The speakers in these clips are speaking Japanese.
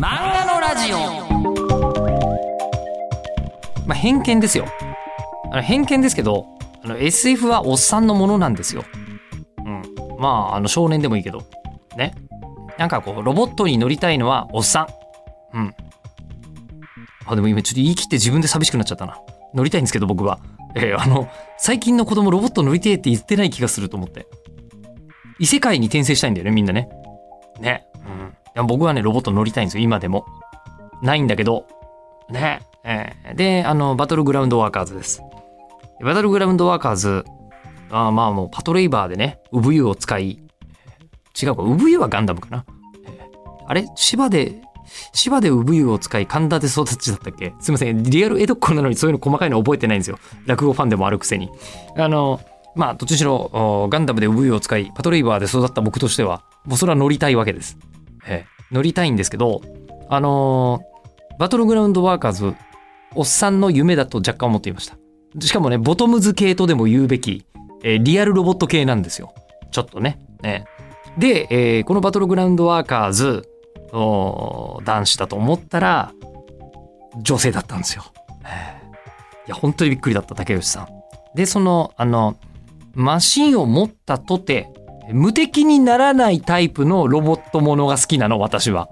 漫画のラジオ。まあ偏見ですよ。あの偏見ですけどあの SF はおっさんのものなんですよ。うん。まああの少年でもいいけど。ね。なんかこうロボットに乗りたいのはおっさん。うん。あでも今ちょっと言い切って自分で寂しくなっちゃったな。乗りたいんですけど僕は。えーあの最近の子供ロボット乗りてえって言ってない気がすると思って。異世界に転生したいんだよねみんなね。ね。僕はね、ロボット乗りたいんですよ、今でも。ないんだけど。ね。えーで、あの、バトルグラウンドワーカーズです。バトルグラウンドワーカーズ、あまあもうパトレイバーでね、ウブユを使い、違うか、ウブユはガンダムかな。あれ？芝で、芝でウブユを使い、神田で育ちだったっけ？すいません。リアル江戸っ子なのにそういうの細かいの覚えてないんですよ。落語ファンでもあるくせに。あの、まあ、どっちにしろ、ガンダムでウブユを使い、パトレイバーで育った僕としては、もうそれは乗りたいわけです。ええ乗りたいんですけど、あのーバトルグラウンドワーカーズ、おっさんの夢だと若干思っていました。しかもね、ボトムズ系とでも言うべき、えーリアルロボット系なんですよ。ちょっとね。ええで、えーこのバトルグラウンドワーカーズ、おー男子だと思ったら、女性だったんですよ。ええいや、本当にびっくりだった、竹内さん。で、その、あの、マシンを持ったとて、無敵にならないタイプのロボットものが好きなの、私は。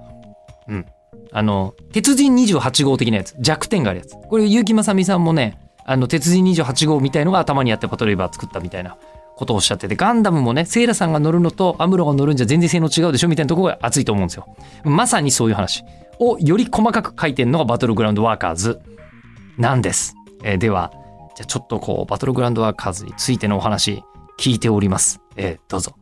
うん。あの、鉄人28号的なやつ。弱点があるやつ。これ、結城正美さんもね、あの、鉄人28号みたいのが頭にあってパトレイバー作ったみたいなことをおっしゃってて、ガンダムもね、セイラさんが乗るのとアムロが乗るんじゃ全然性能違うでしょみたいなところが熱いと思うんですよ。まさにそういう話をより細かく書いてるのがバトルグラウンドワーカーズなんです。えーでは、じゃあちょっとこう、バトルグラウンドワーカーズについてのお話聞いております。えーどうぞ。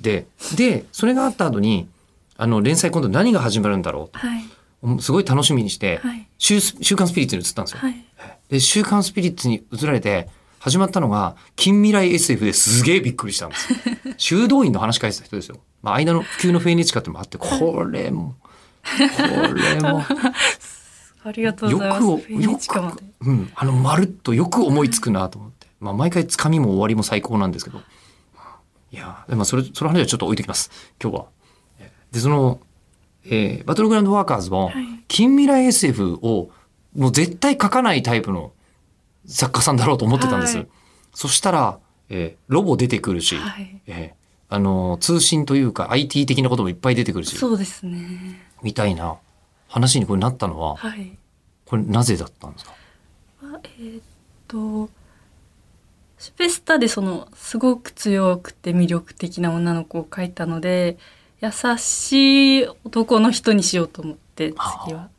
で、で、それがあった後に、あの、連載今度何が始まるんだろはい。う。すごい楽しみにして、はい。週週刊スピリッツに移ったんですよ。はい。で、週刊スピリッツに移られて、始まったのが、近未来 SF ですげえびっくりしたんですよ。修道院の話書いてた人ですよ。まあ、間の急のフェニチカってのもあって、これも、これも、ありがとうございます。よくをフェニチカまで。うん、あの、まるっとよく思いつくなと思って。まあ、毎回つかみも終わりも最高なんですけど。いやーでもそれ、その話はちょっと置いときます。今日は。で、その、えーバトルグラウンドワーカーズも、はい近未来 SF をもう絶対書かないタイプの作家さんだろうと思ってたんです。はいそしたら、えーロボ出てくるし、はい。えーあのー通信というか IT 的なこともいっぱい出てくるし、そうですね。みたいな話にこれなったのは、はい。これなぜだったんですか？まあえーっと、シュペスタでそのすごく強くて魅力的な女の子を描いたので、優しい男の人にしようと思って次は。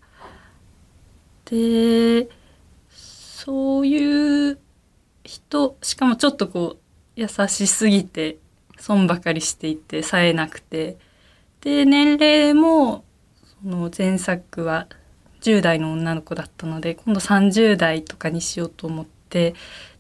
で、そういう人、しかもちょっとこう優しすぎて損ばかりしていて冴えなくて、で年齢もその前作は10代の女の子だったので今度30代とかにしようと思ってで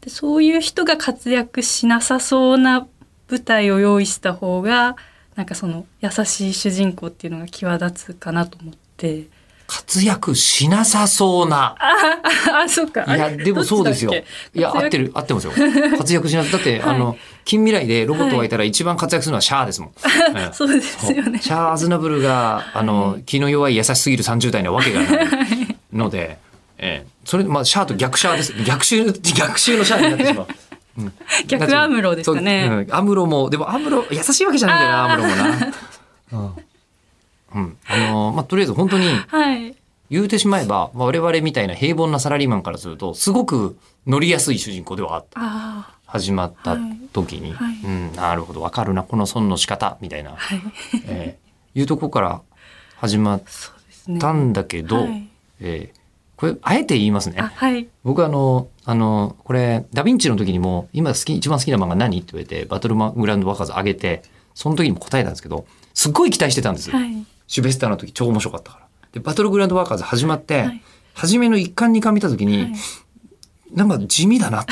そういう人が活躍しなさそうな舞台を用意した方がなんかその優しい主人公っていうのが際立つかなと思って活躍しなさそうな。ああそっかいや、でもそうですよ。いや、合ってる、合ってますよ。活躍しなさい。だって、はいあの、近未来でロボットがいたら一番活躍するのはシャアですもん。え えそうですよねシャア・アズナブルが、あの、気の弱い優しすぎる30代なわけがないので、ええそれ、まあ、シャアと逆シャアです。逆襲、逆襲のシャアになってしまう。う ん逆アムロですかね。そう。うん。アムロも、でもアムロ、優しいわけじゃないんだよな、アムロもな。うん。うん。あの、まあ、とりあえず本当に、はい。言うてしまえば、まあ、我々みたいな平凡なサラリーマンからすると、すごく乗りやすい主人公ではあった。あ始まった時に、はい。はい。うん、なるほど、わかるな、この損の仕方、みたいな、あはい。えーいうとこから始まったんだけど、はい。えーこれ、あえて言いますねあ。はい僕あの、あの、これ、ダヴィンチの時にも、今好き、一番好きな漫画何？って言われて、バトルマグラウンドワーカーズ上げて、その時にも答えたんですけど、すっごい期待してたんです。はいシュベスターの時超面白かったから。で、バトルグラウンドワーカーズ始まって、はい初めの1巻2巻見た時に、はいなんか地味だなって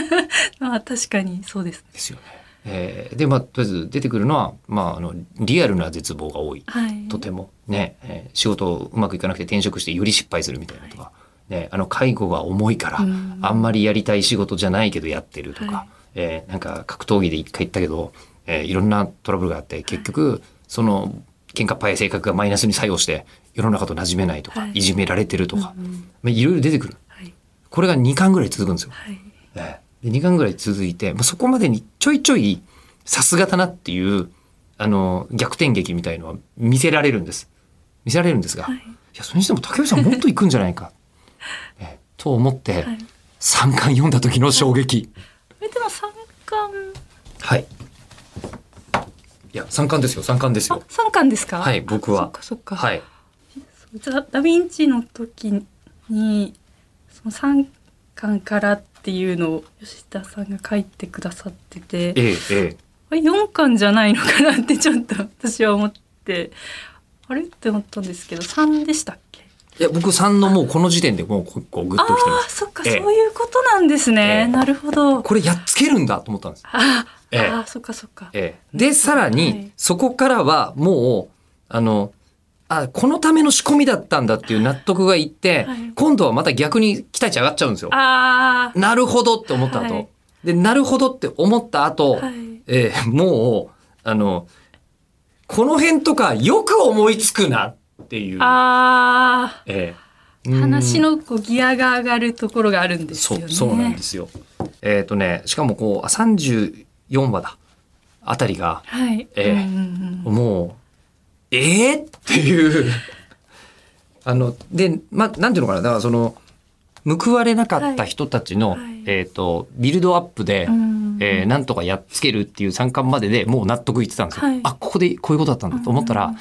まあ確かにそうですねですよね。えーで、まあ、とりあえず出てくるのは、まあ、あの、リアルな絶望が多い。はい。とても。ね、えー仕事うまくいかなくて転職してより失敗するみたいなとか、ね、あの、介護が重いから、うん。あんまりやりたい仕事じゃないけどやってるとか、はい。えーなんか格闘技で一回行ったけど、えーいろんなトラブルがあって、結局、その喧嘩っ早い性格がマイナスに作用して世の中と馴染めないとか、はい。い、じめられてるとか、うんうん。まあ、いろいろ出てくる。はい。これが2巻ぐらい続くんですよ。はい。ええで2巻ぐらい続いて、まあ、そこまでにちょいちょいさすがだなっていうあの逆転劇みたいのは見せられるんです。見せられるんですが、はい。いやそれにしても竹内さんもっと行くんじゃないか、ええと思ってはい。3巻読んだ時の衝撃。えでも三巻。はい。いや3巻ですよ3巻ですあよ三巻ですか？はい僕は。あそっかそっか。はい。じダ・ヴィンチの時にその3巻からっていうのを吉田さんが書いてくださっててええええ。あれ4巻じゃないのかなってちょっと私は思ってあれって思ったんですけど3でしたっけ？いや僕3のもうこの時点でもうここうグッあときてます。あそっか、ええ。そういうことなんですね、ええ。なるほど。これやっつけるんだと思ったんです。あー、ええ。あーそっかそっか、ええ、で、さらはにい、そこからはもう、あの、あ、このための仕込みだったんだっていう納得がいって、はい。今度はまた逆に期待値上がっちゃうんですよ。なるほどって思った後、はい。で、なるほどって思った後、はい。ええもう、あの、この辺とかよく思いつくなっていう。あええあ話のこうギアが上がるところがあるんですよね。そう、そうなんですよ。えっ、とね、しかもこう、あ34話だ。あたりが、はい、ええうんうんうん。もう、えー、っていう。あの、で、ま、なんていうのかな、だからその、報われなかった人たちの、はいはい。えっ、と、ビルドアップで、うん。えーなんとかやっつけるっていう参観まででもう納得いってたんですよ。はい。あ、ここでこういうことだったんだと思ったら、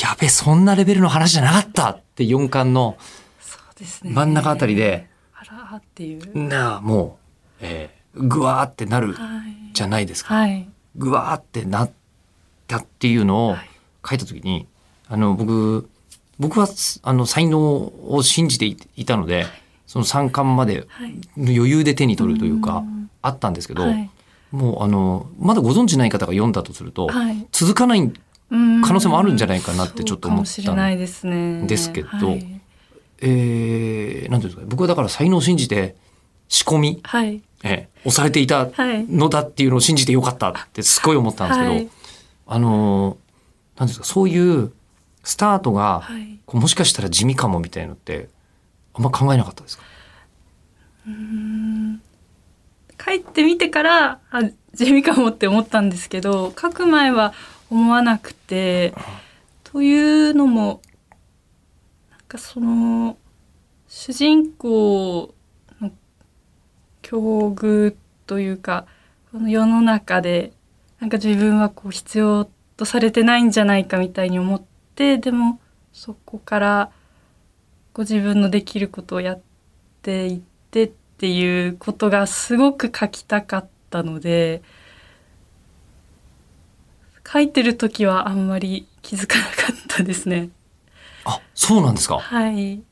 やべ、そんなレベルの話じゃなかったって4巻のそうですね。真ん中あたりで、あらーっていう、なあ、もう、えーぐわーってなるはい。じゃないですか。はい。ぐわーってなったっていうのをはい書いた時に、あの僕僕はあの才能を信じていいたので、その三冠まではい。余裕で手に取るというか、ん。あったんですけど、はい。もうあのまだご存知ない方が読んだとすると、はい。続かないうん。可能性もあるんじゃないかなってちょっと思ったそうかもしれないですけどはい、えー、なんていうんですかね僕はだから才能を信じて仕込み、はい。えー押されていたはい。のだっていうのを信じてよかったってすごい思ったんですけど、はい。あのーなんですかそういうスタートが、はい。こうもしかしたら地味かもみたいのってあんま考えなかったですか？うん。書いてみてからあ地味かもって思ったんですけど書く前は思わなくてというのもなんかその主人公の境遇というかこの世の中でなんか自分はこう必要とされてないんじゃないかみたいに思ってでもそこからご自分のできることをやっていってっていうことがすごく書きたかったので書いてる時はあんまり気づかなかったですね。あそうなんですか？はい、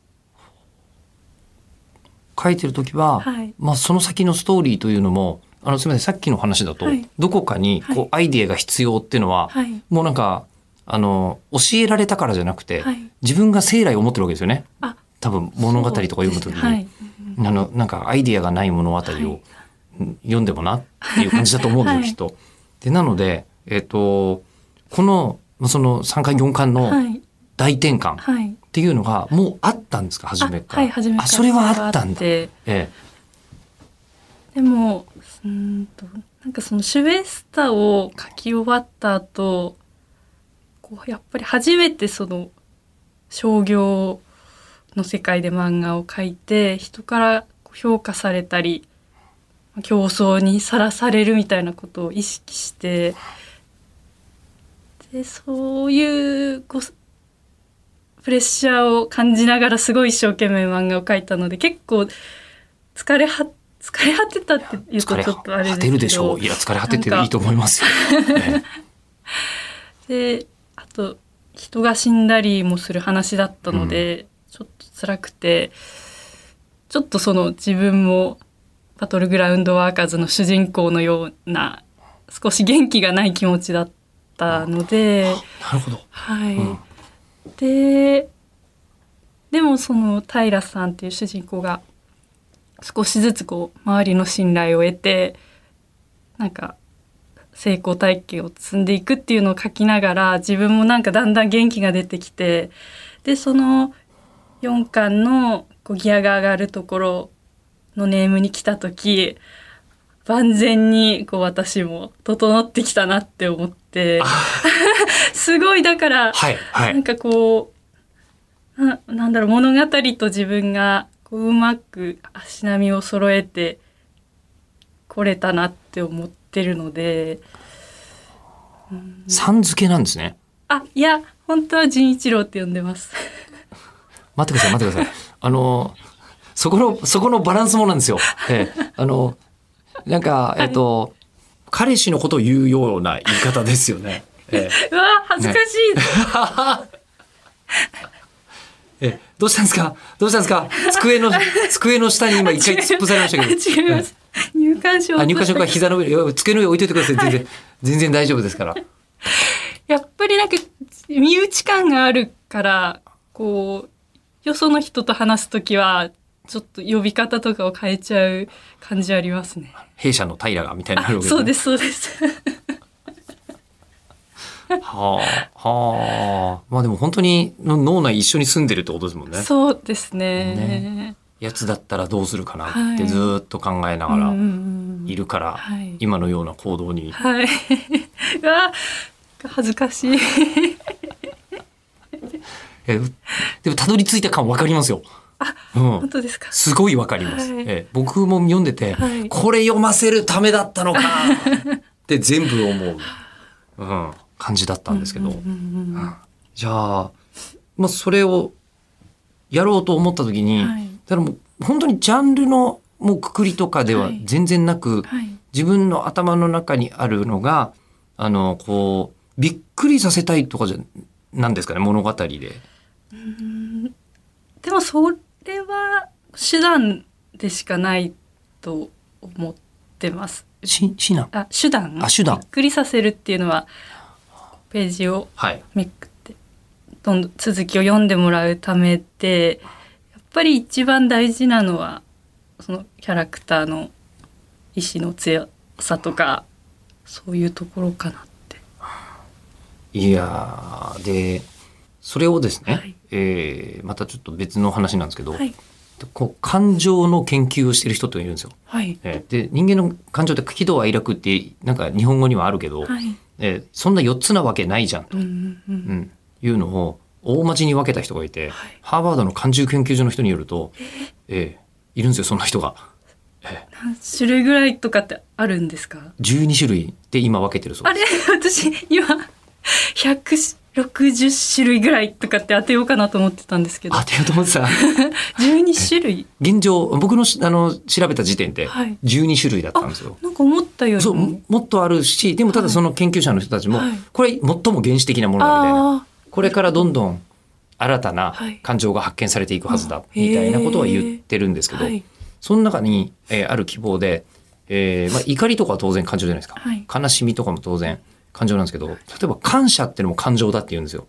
書いてる時は、はい。まあ、その先のストーリーというのもあのすみませんさっきの話だと、はい。どこかにこう、はいアイディアが必要っていうのは、はい、もうなんかあの教えられたからじゃなくて、はい。自分が生来思ってるわけですよね。あ。多分物語とか読む時に、あのなんかアイディアがない物語を、読んでもなっていう感じだと思うんですよ、はい。きっと。でなので、えっとこのその3巻4巻のはい、大転換っはい、ていうのがもうあったんですか？初めから。あはい、初めからあそれはあったんだ。て。えでもうんとなんかそのシュベスタを書き終わった後こうやっぱり初めてその商業の世界で漫画を描いて人から評価されたり競争にさらされるみたいなことを意識してでそういうこうプレッシャーを感じながらすごい一生懸命漫画を描いたので結構疲れは疲れ果てたってえ言うと疲れちょっとあれですけど果てるでしょう。いや疲れ果てていいと思いますよ。えであと人が死んだりもする話だったので、ちょっと辛くてちょっとその自分もバトルグラウンドワーカーズの主人公のような少し元気がない気持ちだったので、えなるほど。はい、うんででもその平さんっていう主人公が少しずつこう周りの信頼を得てなんか成功体験を積んでいくっていうのを書きながら自分もなんかだんだん元気が出てきてでその4巻のこうギアが上がるところのネームに来た時万全にこう私も整ってきたなって思って。すごいだから、はいはい。なんかこうななんだろう物語と自分がこううまく足並みを揃えてこれたなって思ってるので。さん付けなんですね。あいや本当は純一郎って呼んでます。待ってください待ってください。あのそこのそこのバランスもなんですよ。ええ。あのなんかえっと、彼氏のことを言うような言い方ですよね。ええ。うわ恥ずかしい、えどうしたんですか？どうしたんですか？机の机の下に今一回突っ伏されましたけど。違います。入館証あ入荷証が膝の上に机の上に置いといてください。全然全然大丈夫ですから。やっぱりなんか身内感があるからこうよその人と話すときはちょっと呼び方とかを変えちゃう感じありますね。弊社の平がみたいになるわけそうですすそうです。ねはあはあ。まあでも本当にの脳内一緒に住んでるってことですもんね。そうですね。ね。やつだったらどうするかなってはい。ずーっと考えながらいるから、はい。今のような行動に。はい。うわ恥ずかしい。えでもたどり着いた感わかりますよ。うん。本、当ですか？すごいわかります、はい。え僕も読んでて、はい。これ読ませるためだったのか。って全部思う、うん、感じだったんですけど、じゃあ、まあ、それをやろうと思った時に、はい。だからもう本当にジャンルのもうくくりとかでははい。全然なく、はい。自分の頭の中にあるのがあのこうびっくりさせたいとかじゃなんですかね物語で。でもそれは手段でしかないと思ってます。ししなあ手段？あ手段。びっくりさせるっていうのはページをはい。めくってどんどん続きを読んでもらうためでやっぱり一番大事なのはそのキャラクターの意志の強さとかそういうところかなって。いやーでそれをですね、はい。えーまたちょっと別の話なんですけど、はいこう感情の研究をしてる人っているんですよ。はい。えーで人間の感情って喜怒哀楽ってなんか日本語にはあるけど、はい。えーそんな4つなわけないじゃんと、うんうんううん。ん、いうのを大町に分けた人がいて、ハーバードの感情研究所の人によると、えー？いるんですよそんな人が。何種類ぐらいとかってあるんですか？12種類で今分けてるそうあれ？です。私今160種類ぐらいとかって当てようかなと思ってたんですけど。当てようと思ってた？12種類。現状僕のしあの調べた時点ではい。12種類だったんですよ。なんか思ったよりそうももっとあるしでもただその研究者の人たちも、はい。これ最も原始的なものだみたいな。あこれからどんどん新たなはい。感情が発見されていくはずだあみたいなことは言ってるんですけど、その中に、えーある希望で、えーまあ、怒りとかは当然感情じゃないですか、はい。悲しみとかも当然感情なんですけど例えば感謝っていうのも感情だって言うんですよ。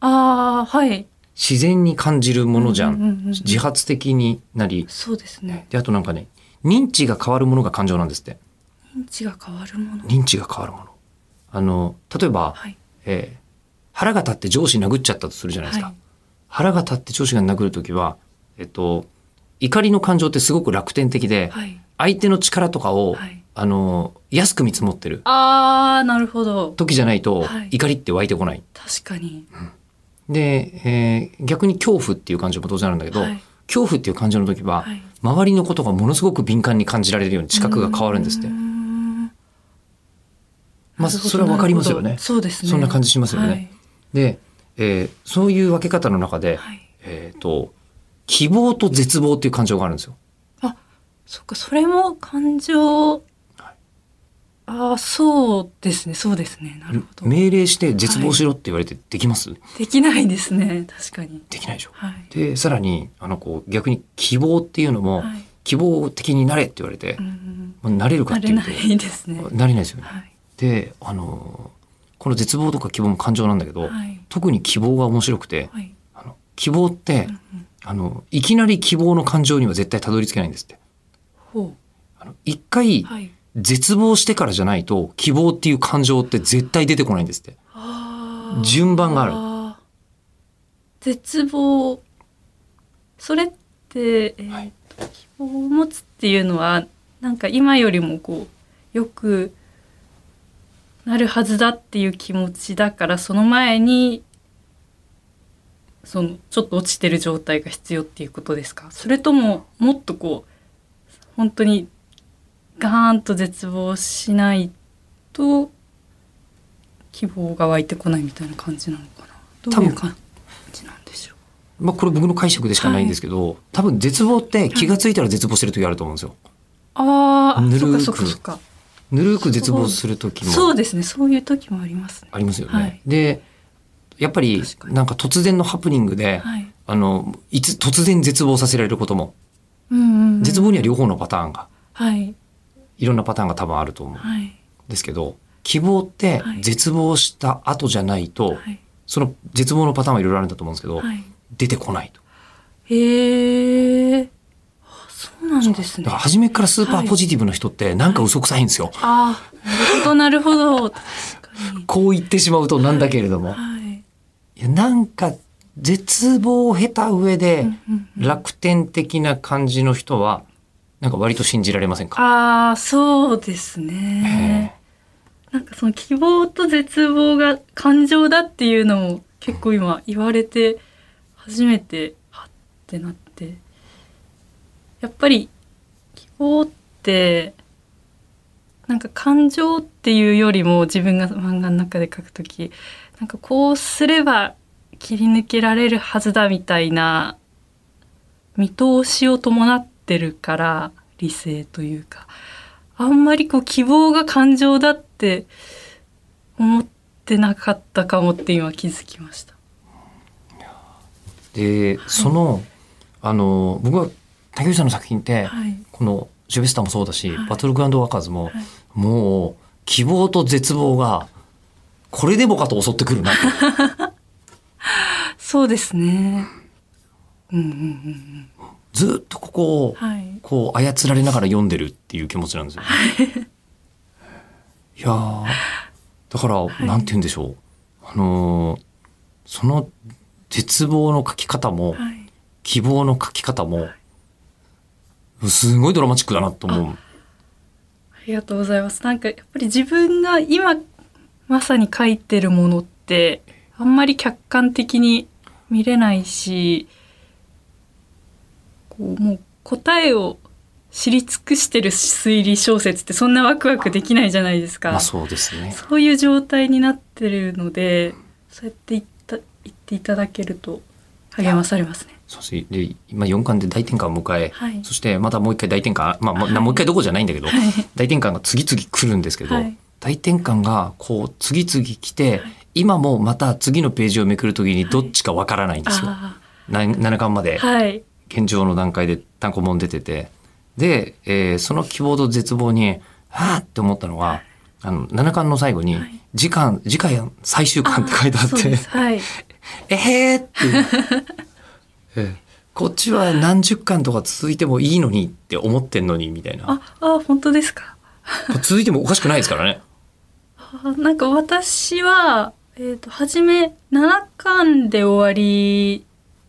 あーはい。自然に感じるものじゃん,、うんうんうんうん自発的になり。そうですね。であとなんかね認知が変わるものが感情なんですって。認知が変わるもの。認知が変わるもの。あの例えば、はい。えー腹が立って上司殴っちゃったとするじゃないですか、はい。腹が立って上司が殴るときは、えっと、怒りの感情ってすごく楽天的で、はい。相手の力とかを、はいあの安く見積もってる。あーなるほど。時じゃないと、はい。怒りって湧いてこない。確かに。で、えー逆に恐怖っていう感情も当然あるんだけど、はい。恐怖っていう感情の時は、はい。周りのことがものすごく敏感に感じられるように知覚が変わるんですって。まあ、それはわかりますよね。そうですね。そんな感じしますよね。はい。で、えーそういう分け方の中で、はい。えっ、と、希望と絶望っていう感情があるんですよ。あそっかそれも感情ああそうですね。そうですね。なるほど。命令して絶望しろって言われてできます、できないですね。確かに。できないでしょ。はい。で、さらに、あの、こう、逆に希望っていうのも、はい。希望的になれって言われてう、んまあなれるかなれっていうと、ないですね。なれないですよね。はい。で、あのーこの絶望とか希望も感情なんだけど、はい。特に希望が面白くて、はい。あの希望って、うんうん。あの、いきなり希望の感情には絶対たどり着けないんですって。ほあの一回、うはい絶望してからじゃないと希望っていう感情って絶対出てこないんですって。順番がある。ー絶望。それって、えーはい。希望を持つっていうのはなんか今よりもこうよくなるはずだっていう気持ちだからその前にそのちょっと落ちてる状態が必要っていうことですか？それとももっとこう本当にガーンと絶望しないと希望が湧いてこないみたいな感じなのかな。どういう感じなんでしょう。まあこれ僕の解釈でしかないんですけど、多分絶望って気がついたら絶望してる時あると思うんですよ。あーあぬるそっかそっかぬるく絶望する時も。そうですね。そういう時もありますね。ありますよね。はい。でやっぱりなんか突然のハプニングで、はい。あのいつ突然絶望させられることも、うんうんうん。絶望には両方のパターンが。はいいろんなパターンが多分あると思うんはい。ですけど希望ってはい。絶望した後じゃないと、はい。その絶望のパターンはいろいろあるんだと思うんですけど、はい。出てこないと。へえあそうなんですね。だから初めからスーパーポジティブな人ってなんか嘘くさいんですよ。ああなるほどなるほど。こう言ってしまうとなんだけれども。はい。い。やなんか絶望を経た上で楽天的な感じの人はなんか割と信じられませんか、ああそうですね。なんかその希望と絶望が感情だっていうのも結構今言われて初めてはってなって。やっぱり希望ってなんか感情っていうよりも自分が漫画の中で書くときなんかこうすれば切り抜けられるはずだみたいな見通しを伴ってるから理性というか。あんまりこう希望が感情だって思ってなかったかもって今気づきました。でそのあの僕は竹内さんの作品って、はい、この「ジョベスター」もそうだし、はい。バトルグラウンドワーカーズも、はい。もう希望と絶望がこれでもかと襲ってくるなと。そうですね。うんうんうんずっとここを。こう操られながら読んでるっていう気持ちなんですよ、ね。いやーだから、いなんて言うんでしょう。あのーその絶望の書き方も、はい。希望の書き方も、すごいドラマチックだなと思う。ありがとうございます。なんかやっぱり自分が今まさに書いてるものってあんまり客観的に見れないし、こうもう答えを知り尽くしてる推理小説ってそんなワクワクできないじゃないですか。まあそうですね。そういう状態になってるので、そうやって言った言っていただけると励まされますね。そうですで今4巻で大転換を迎え、はいそしてまたもう一回大転換、まあ、もう一回どこじゃないんだけど、はい大転換が次々来るんですけど、はい大転換がこう次々来て、今もまた次のページをめくるときにどっちかわからないんですよ。あな7巻まであ、はい。現状の段階で単行本出ててで、えーその希望と絶望にはあって思ったのがあの7巻の最後にはい「次巻次回最終巻」って書いてあってはい。「えへーって ええこっちは何十巻とか続いてもいいのにって思ってんのにみたいなあ、あ、本当ですか？続いてもおかしくないですからね。あなんか私は、えっ、と、初め7巻で終わり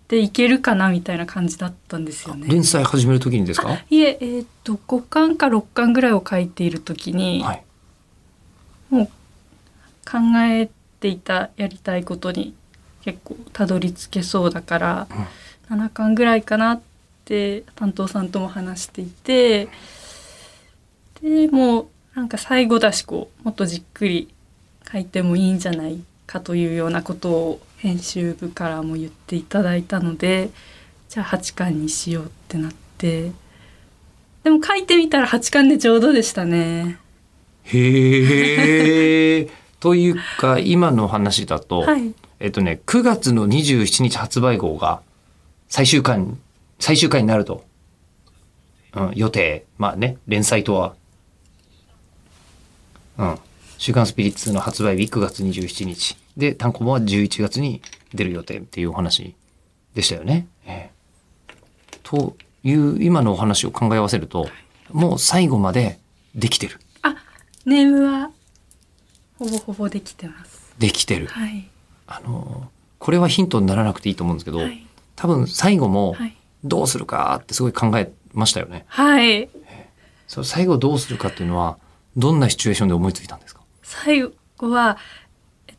でいけるかなみたいな感じだったんですよね。連載始める時にですか？いえ、えっ、と、5巻か6巻ぐらいを書いている時に、はい。もう考えていたやりたいことに結構たどり着けそうだから、7巻ぐらいかなって担当さんとも話していてでもうなんか最後だしこうもっとじっくり書いてもいいんじゃないかというようなことを編集部からも言っていただいたのでじゃあ8巻にしようってなって。でも書いてみたら8巻でちょうどでしたね。へえ。というか今の話だと、はい。えっとね9月の27日発売号が最終巻最終回になると、うん、予定。まあね連載とは、うん「週刊スピリッツ」の発売日9月27日で単行本は11月に出る予定っていうお話でしたよね。ええという今のお話を考え合わせるともう最後までできてる。ネームはほぼほぼできてます。できてる。はい。あの、これはヒントにならなくていいと思うんですけど、はい。多分最後もはい。どうするかってすごい考えましたよね。はい。そう最後どうするかっていうのは、どんなシチュエーションで思いついたんですか？最後は、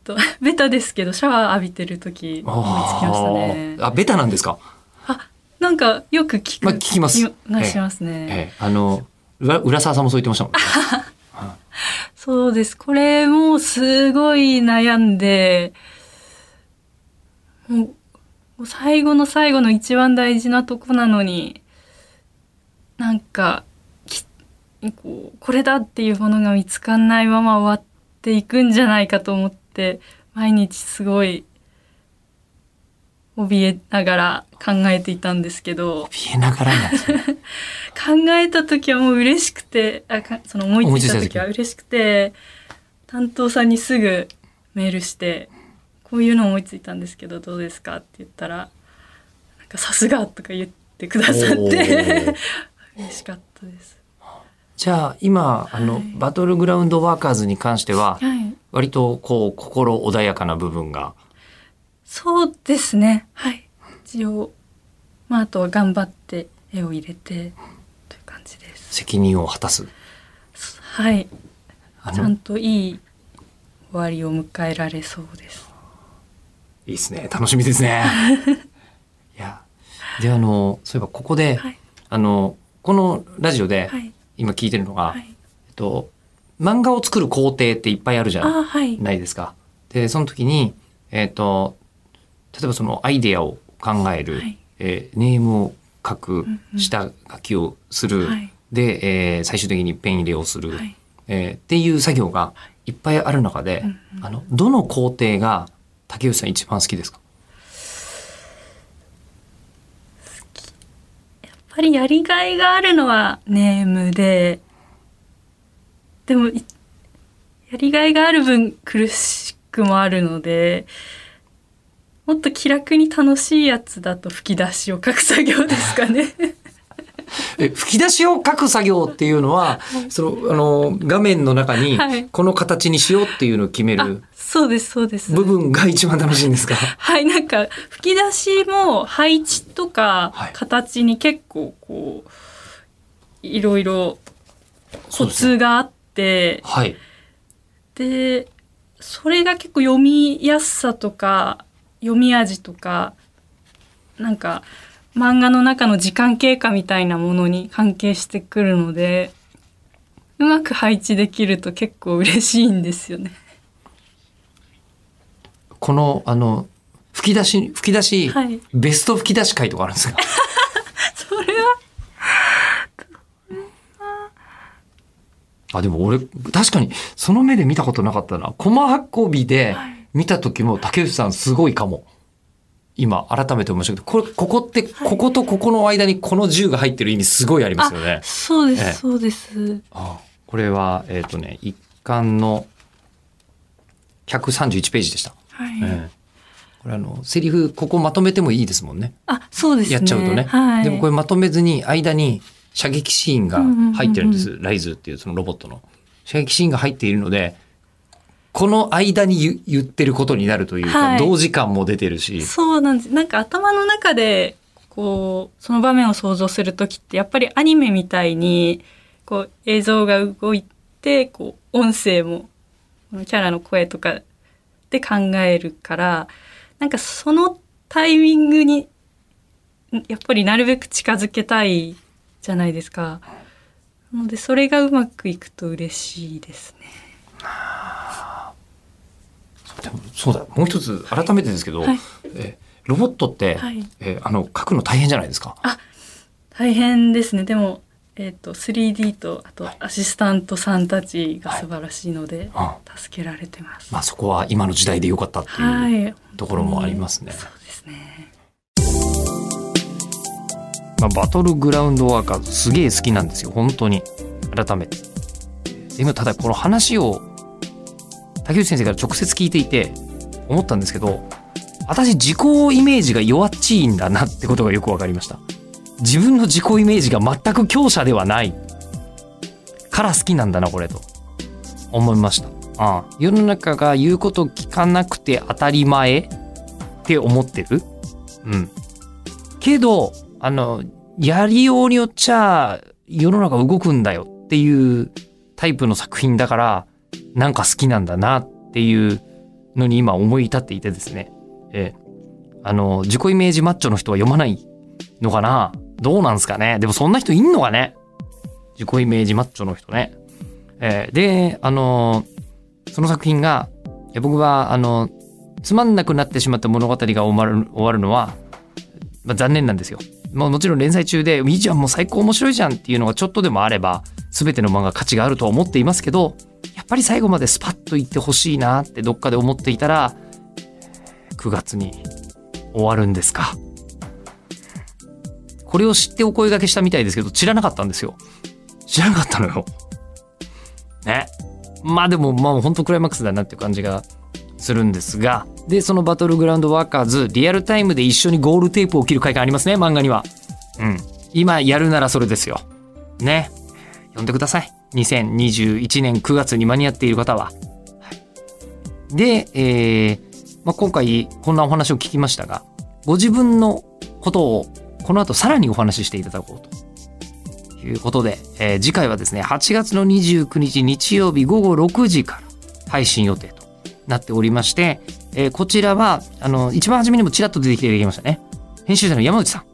と、ベタですけど、シャワー浴びてる時思いつきましたねあ。ベタなんですか？あ、なんかよく聞く。まあ聞きますよなしますね。ええ、あの、浦浦沢さんもそう言ってましたもんね。そうです。これもすごい悩んで、もう、最後の最後の一番大事なとこなのに、なんか、きこうこれだっていうものが見つかんないまま終わっていくんじゃないかと思って、毎日すごい、怯えながら考えていたんですけど、怯えながら。考えた時はもう嬉しくてあかその思いついた時は嬉しくて担当さんにすぐメールして「こういうの思いついたんですけどどうですか?」って言ったら「なんかさすが!」とか言ってくださっおてー嬉しかったです。じゃあ今、あの、はいバトルグラウンドワーカーズに関しては、はい、割とこう、心穏やかな部分が、そうですねはい一応、まあ、あとは頑張って絵を入れてという感じです。責任を果たす。はいちゃんといい終わりを迎えられそうです。いいですね。楽しみですね。いや。で、あの、そういえばここで、はいあの、このラジオではい今聞いてるのが、はいえっと、漫画を作る工程っていっぱいあるじゃないですか。で、その時に、えっと、例えばそのアイデアを考える、はい。えーネームを書くんう、ん。下書きをする、はい。で、えー最終的にペン入れをする、はい。えーっていう作業がいっぱいある中で、うんうん。あの、どの工程が竹内さん一番好きですか？やっぱりやりがいがあるのはネームででもいやりがいがある分苦しくもあるのでもっと気楽に楽しいやつだと吹き出しを書く作業ですかね。え吹き出しを書く作業っていうのは、その、あの、画面の中にはい、この形にしようっていうのを決めあるそうですそうです。部分が一番楽しいんですか？はいなんか吹き出しも配置とかはい形に結構こういろいろコツがあって。はい。でそれが結構読みやすさとか読み味とかなんか漫画の中の時間経過みたいなものに関係してくるのでうまく配置できると結構嬉しいんですよね。この、あの、吹き出し、吹き出し、はいベスト吹き出し会とかあるんですかあ、でも俺、確かに、その目で見たことなかったな。コマ運びではい見た時も竹内さんすごいかも。今、改めて思いましたけど、これ、ここって、こことここの間にこの銃が入ってる意味すごいありますよね。そうです、ええそうです。あこれは、えっ、とね、一巻の131ページでした。はい。ええこれあの、セリフ、ここまとめてもいいですもんね。あそうですね。やっちゃうとね。はい。でもこれまとめずに、間に射撃シーンが入ってるんです。ライズっていうそのロボットの。射撃シーンが入っているので、この間に言言ってることになるというか、はい同時間も出てるし。そうなんです。なんか頭の中で、こう、その場面を想像するときって、やっぱりアニメみたいに、こう、映像が動いて、こう、音声も、このキャラの声とかで考えるから、なんかそのタイミングに、やっぱりなるべく近づけたいじゃないですか。なので、それがうまくいくと嬉しいですね。でもそうだ、もう一つ改めてですけど、はいえロボットって、はいえあの書くの大変じゃないですか？大変ですね。でも、えっ、と、3D と、あと、アシスタントさんたちが素晴らしいので、うん助けられてます。まあそこは今の時代でよかったっていう。はい。ところもありますねそうですね。まあ、バトルグラウンドワーカーズすげえ好きなんですよ。本当に。改めて。でもただこの話を竹内先生から直接聞いていて思ったんですけど私自己イメージが弱っちいんだなってことがよく分かりました。自分の自己イメージが全く強者ではない。から好きなんだなこれと。思いました。ああ。世の中が言うこと聞かなくて当たり前って思ってる。うん。けど、あの、やりようによっちゃ世の中動くんだよっていうタイプの作品だから、なんか好きなんだなっていうのに今思い至っていてですね。ええ。あの、自己イメージマッチョの人は読まないのかな？どうなんすかね？でもそんな人いんのかね？自己イメージマッチョの人ね。えーで、あのーその作品が、いや僕は、あのつまんなくなってしまった物語が終わる終わるのは、まあ、残念なんですよ。まあ、もちろん連載中で、いいじゃん、もう最高面白いじゃんっていうのがちょっとでもあれば、全ての漫画価値があるとは思っていますけど、やっぱり最後までスパッと言ってほしいなってどっかで思っていたら、9月に終わるんですか。これを知ってお声掛けしたみたいですけど、知らなかったんですよ。知らなかったのよ。ね。まあでも、まあ本当クライマックスだなっていう感じがするんですが、で、そのバトルグラウンドワーカーズ、リアルタイムで一緒にゴールテープを切る回がありますね、漫画には。うん。今やるならそれですよ。ね。読んでください。2021年9月に間に合っている方は。はいで、えーまあ、今回こんなお話を聞きましたが、ご自分のことをこの後さらにお話ししていただこうということで、えー次回はですね、8月の29日日曜日午後6時から配信予定となっておりまして、えーこちらは、あの、一番初めにもちらっと出てきていただきましたね。編集者の山内さん。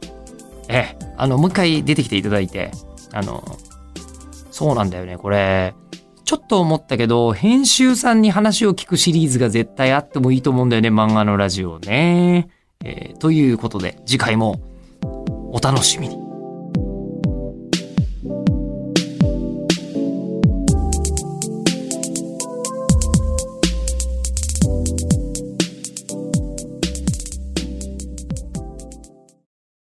ええあの、もう一回出てきていただいて、あの、そうなんだよね、これ。ちょっと思ったけど、編集さんに話を聞くシリーズが絶対あってもいいと思うんだよね、漫画のラジオね。えーということで、次回もお楽しみに。